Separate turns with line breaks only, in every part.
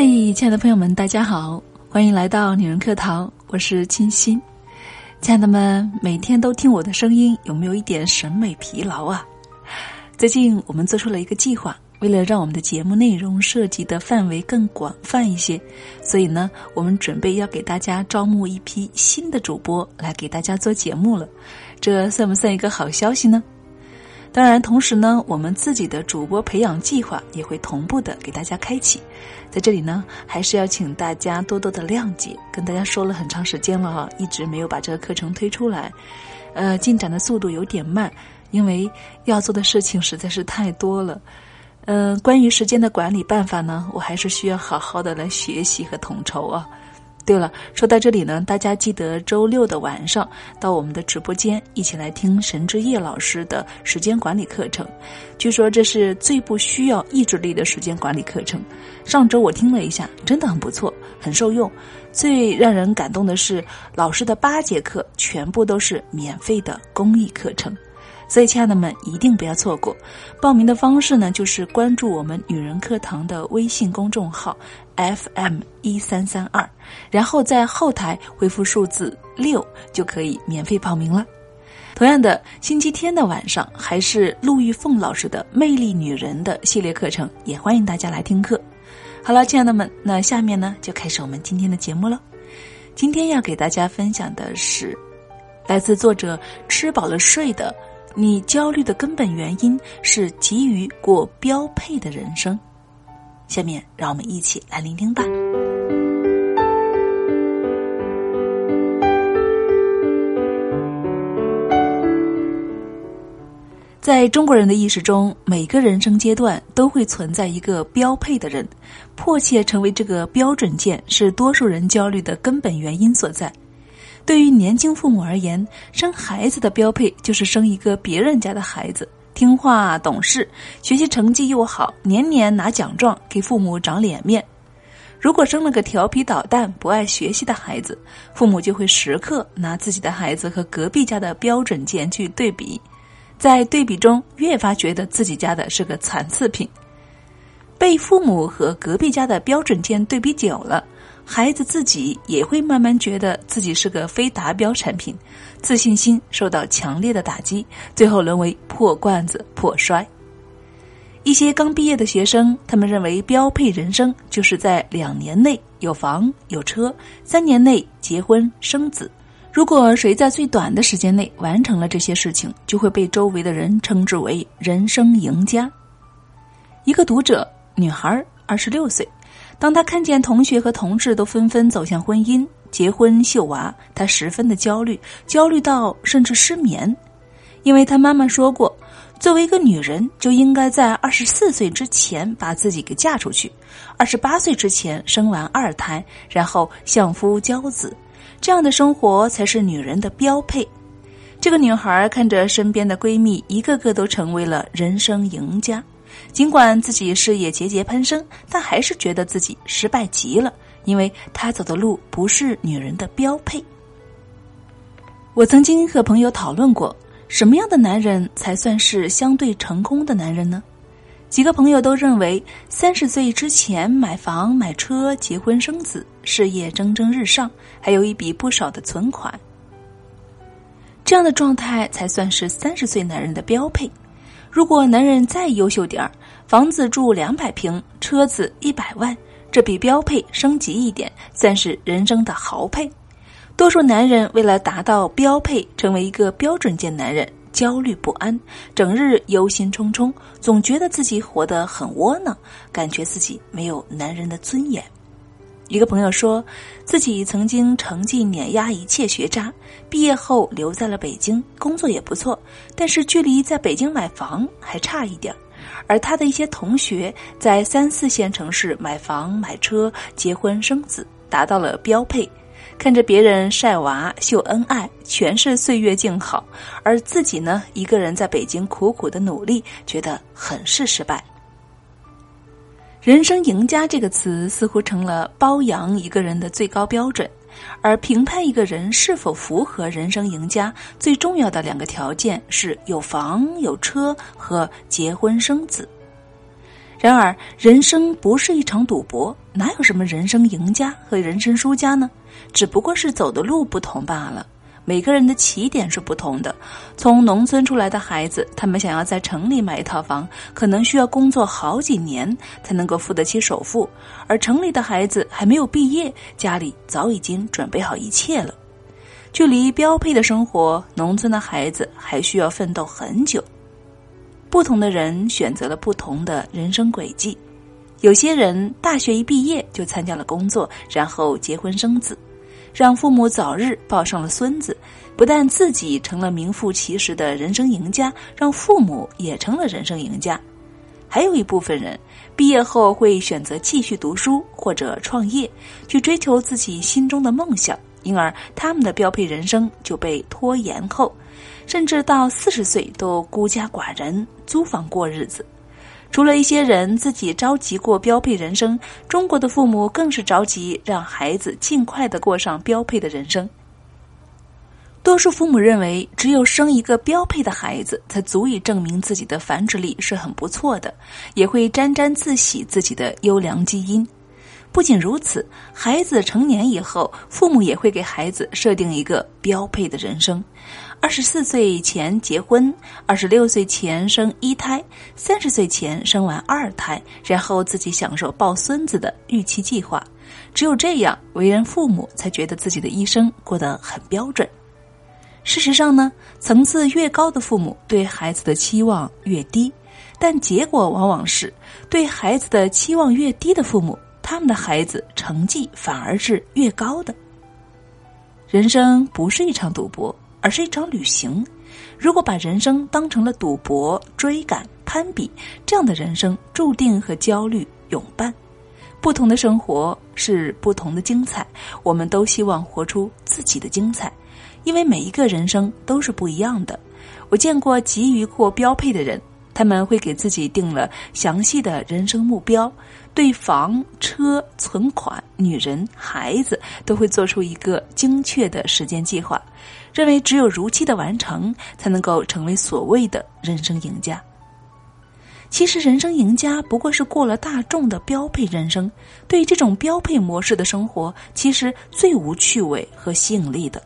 嗨，亲爱的朋友们，大家好，欢迎来到女人课堂，我是清新。亲爱的们，每天都听我的声音，有没有一点审美疲劳啊？最近我们做出了一个计划，为了让我们的节目内容涉及的范围更广泛一些，所以呢，我们准备要给大家招募一批新的主播来给大家做节目了。这算不算一个好消息呢？当然，同时呢，我们自己的主播培养计划也会同步的给大家开启。在这里呢，还是要请大家多多的谅解，跟大家说了很长时间了哈，一直没有把这个课程推出来，呃，进展的速度有点慢，因为要做的事情实在是太多了。嗯，关于时间的管理办法呢，我还是需要好好的来学习和统筹啊。对了，说到这里呢，大家记得周六的晚上到我们的直播间一起来听神之夜老师的时间管理课程。据说这是最不需要意志力的时间管理课程。上周我听了一下，真的很不错，很受用。最让人感动的是，老师的八节课全部都是免费的公益课程。所以，亲爱的们，一定不要错过。报名的方式呢，就是关注我们女人课堂的微信公众号 FM 一三三二，然后在后台回复数字六，就可以免费报名了。同样的，星期天的晚上还是陆玉凤老师的《魅力女人》的系列课程，也欢迎大家来听课。好了，亲爱的们，那下面呢，就开始我们今天的节目了。今天要给大家分享的是来自作者吃饱了睡的。你焦虑的根本原因是急于过标配的人生。下面让我们一起来聆听吧。在中国人的意识中，每个人生阶段都会存在一个标配的人，迫切成为这个标准件是多数人焦虑的根本原因所在。对于年轻父母而言，生孩子的标配就是生一个别人家的孩子，听话懂事，学习成绩又好，年年拿奖状，给父母长脸面。如果生了个调皮捣蛋、不爱学习的孩子，父母就会时刻拿自己的孩子和隔壁家的标准件去对比，在对比中越发觉得自己家的是个残次品。被父母和隔壁家的标准件对比久了。孩子自己也会慢慢觉得自己是个非达标产品，自信心受到强烈的打击，最后沦为破罐子破摔。一些刚毕业的学生，他们认为标配人生就是在两年内有房有车，三年内结婚生子。如果谁在最短的时间内完成了这些事情，就会被周围的人称之为人生赢家。一个读者，女孩，二十六岁。当他看见同学和同事都纷纷走向婚姻、结婚、秀娃，他十分的焦虑，焦虑到甚至失眠，因为他妈妈说过，作为一个女人就应该在二十四岁之前把自己给嫁出去，二十八岁之前生完二胎，然后相夫教子，这样的生活才是女人的标配。这个女孩看着身边的闺蜜一个个都成为了人生赢家。尽管自己事业节节攀升，但还是觉得自己失败极了，因为他走的路不是女人的标配。我曾经和朋友讨论过，什么样的男人才算是相对成功的男人呢？几个朋友都认为，三十岁之前买房买车、结婚生子，事业蒸蒸日上，还有一笔不少的存款，这样的状态才算是三十岁男人的标配。如果男人再优秀点儿，房子住两百平，车子一百万，这比标配升级一点，算是人生的豪配。多数男人为了达到标配，成为一个标准件男人，焦虑不安，整日忧心忡忡，总觉得自己活得很窝囊，感觉自己没有男人的尊严。一个朋友说，自己曾经成绩碾压一切学渣，毕业后留在了北京，工作也不错，但是距离在北京买房还差一点而他的一些同学在三四线城市买房、买车、结婚生子，达到了标配。看着别人晒娃、秀恩爱，全是岁月静好，而自己呢，一个人在北京苦苦的努力，觉得很是失败。人生赢家这个词似乎成了包养一个人的最高标准，而评判一个人是否符合人生赢家最重要的两个条件是有房有车和结婚生子。然而，人生不是一场赌博，哪有什么人生赢家和人生输家呢？只不过是走的路不同罢了。每个人的起点是不同的。从农村出来的孩子，他们想要在城里买一套房，可能需要工作好几年才能够付得起首付；而城里的孩子还没有毕业，家里早已经准备好一切了。距离标配的生活，农村的孩子还需要奋斗很久。不同的人选择了不同的人生轨迹，有些人大学一毕业就参加了工作，然后结婚生子，让父母早日抱上了孙子，不但自己成了名副其实的人生赢家，让父母也成了人生赢家。还有一部分人毕业后会选择继续读书或者创业，去追求自己心中的梦想，因而他们的标配人生就被拖延后。甚至到四十岁都孤家寡人租房过日子，除了一些人自己着急过标配人生，中国的父母更是着急让孩子尽快的过上标配的人生。多数父母认为，只有生一个标配的孩子，才足以证明自己的繁殖力是很不错的，也会沾沾自喜自己的优良基因。不仅如此，孩子成年以后，父母也会给孩子设定一个标配的人生。二十四岁前结婚，二十六岁前生一胎，三十岁前生完二胎，然后自己享受抱孙子的预期计划。只有这样，为人父母才觉得自己的一生过得很标准。事实上呢，层次越高的父母对孩子的期望越低，但结果往往是对孩子的期望越低的父母，他们的孩子成绩反而是越高的。人生不是一场赌博。而是一场旅行。如果把人生当成了赌博、追赶、攀比，这样的人生注定和焦虑永伴。不同的生活是不同的精彩，我们都希望活出自己的精彩，因为每一个人生都是不一样的。我见过急于过标配的人。他们会给自己定了详细的人生目标，对房、车、存款、女人、孩子都会做出一个精确的时间计划，认为只有如期的完成，才能够成为所谓的人生赢家。其实，人生赢家不过是过了大众的标配人生。对这种标配模式的生活，其实最无趣味和吸引力的。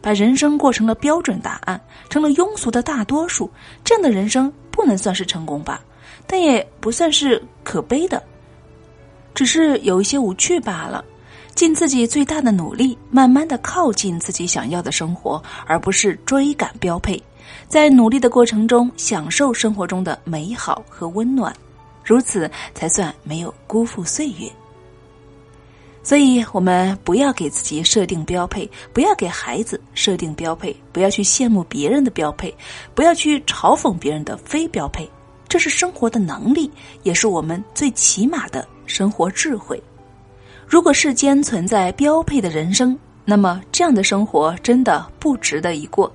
把人生过成了标准答案，成了庸俗的大多数，这样的人生不能算是成功吧？但也不算是可悲的，只是有一些无趣罢了。尽自己最大的努力，慢慢的靠近自己想要的生活，而不是追赶标配。在努力的过程中，享受生活中的美好和温暖，如此才算没有辜负岁月。所以，我们不要给自己设定标配，不要给孩子设定标配，不要去羡慕别人的标配，不要去嘲讽别人的非标配。这是生活的能力，也是我们最起码的生活智慧。如果世间存在标配的人生，那么这样的生活真的不值得一过。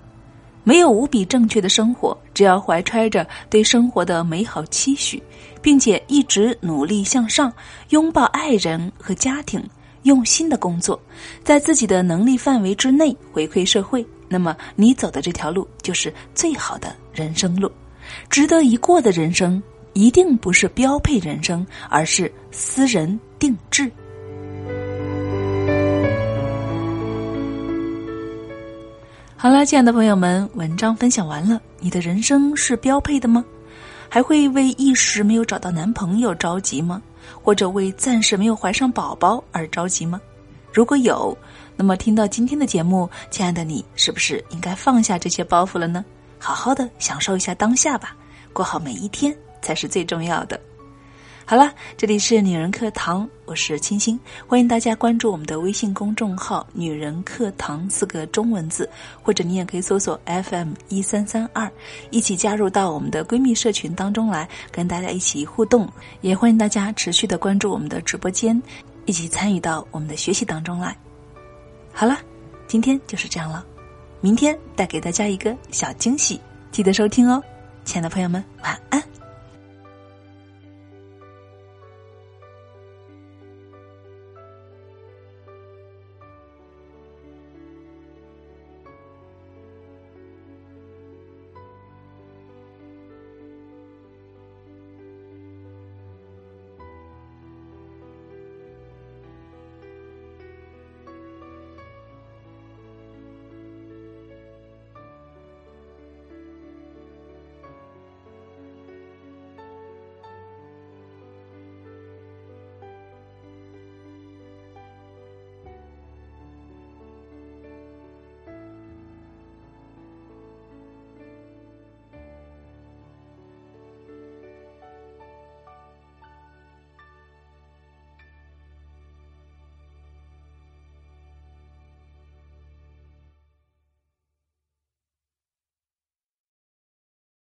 没有无比正确的生活，只要怀揣着对生活的美好期许，并且一直努力向上，拥抱爱人和家庭。用心的工作，在自己的能力范围之内回馈社会，那么你走的这条路就是最好的人生路。值得一过的人生，一定不是标配人生，而是私人定制。好了，亲爱的朋友们，文章分享完了。你的人生是标配的吗？还会为一时没有找到男朋友着急吗？或者为暂时没有怀上宝宝而着急吗？如果有，那么听到今天的节目，亲爱的你是不是应该放下这些包袱了呢？好好的享受一下当下吧，过好每一天才是最重要的。好了，这里是女人课堂，我是清新，欢迎大家关注我们的微信公众号“女人课堂”四个中文字，或者你也可以搜索 FM 一三三二，一起加入到我们的闺蜜社群当中来，跟大家一起互动。也欢迎大家持续的关注我们的直播间，一起参与到我们的学习当中来。好了，今天就是这样了，明天带给大家一个小惊喜，记得收听哦，亲爱的朋友们，晚安。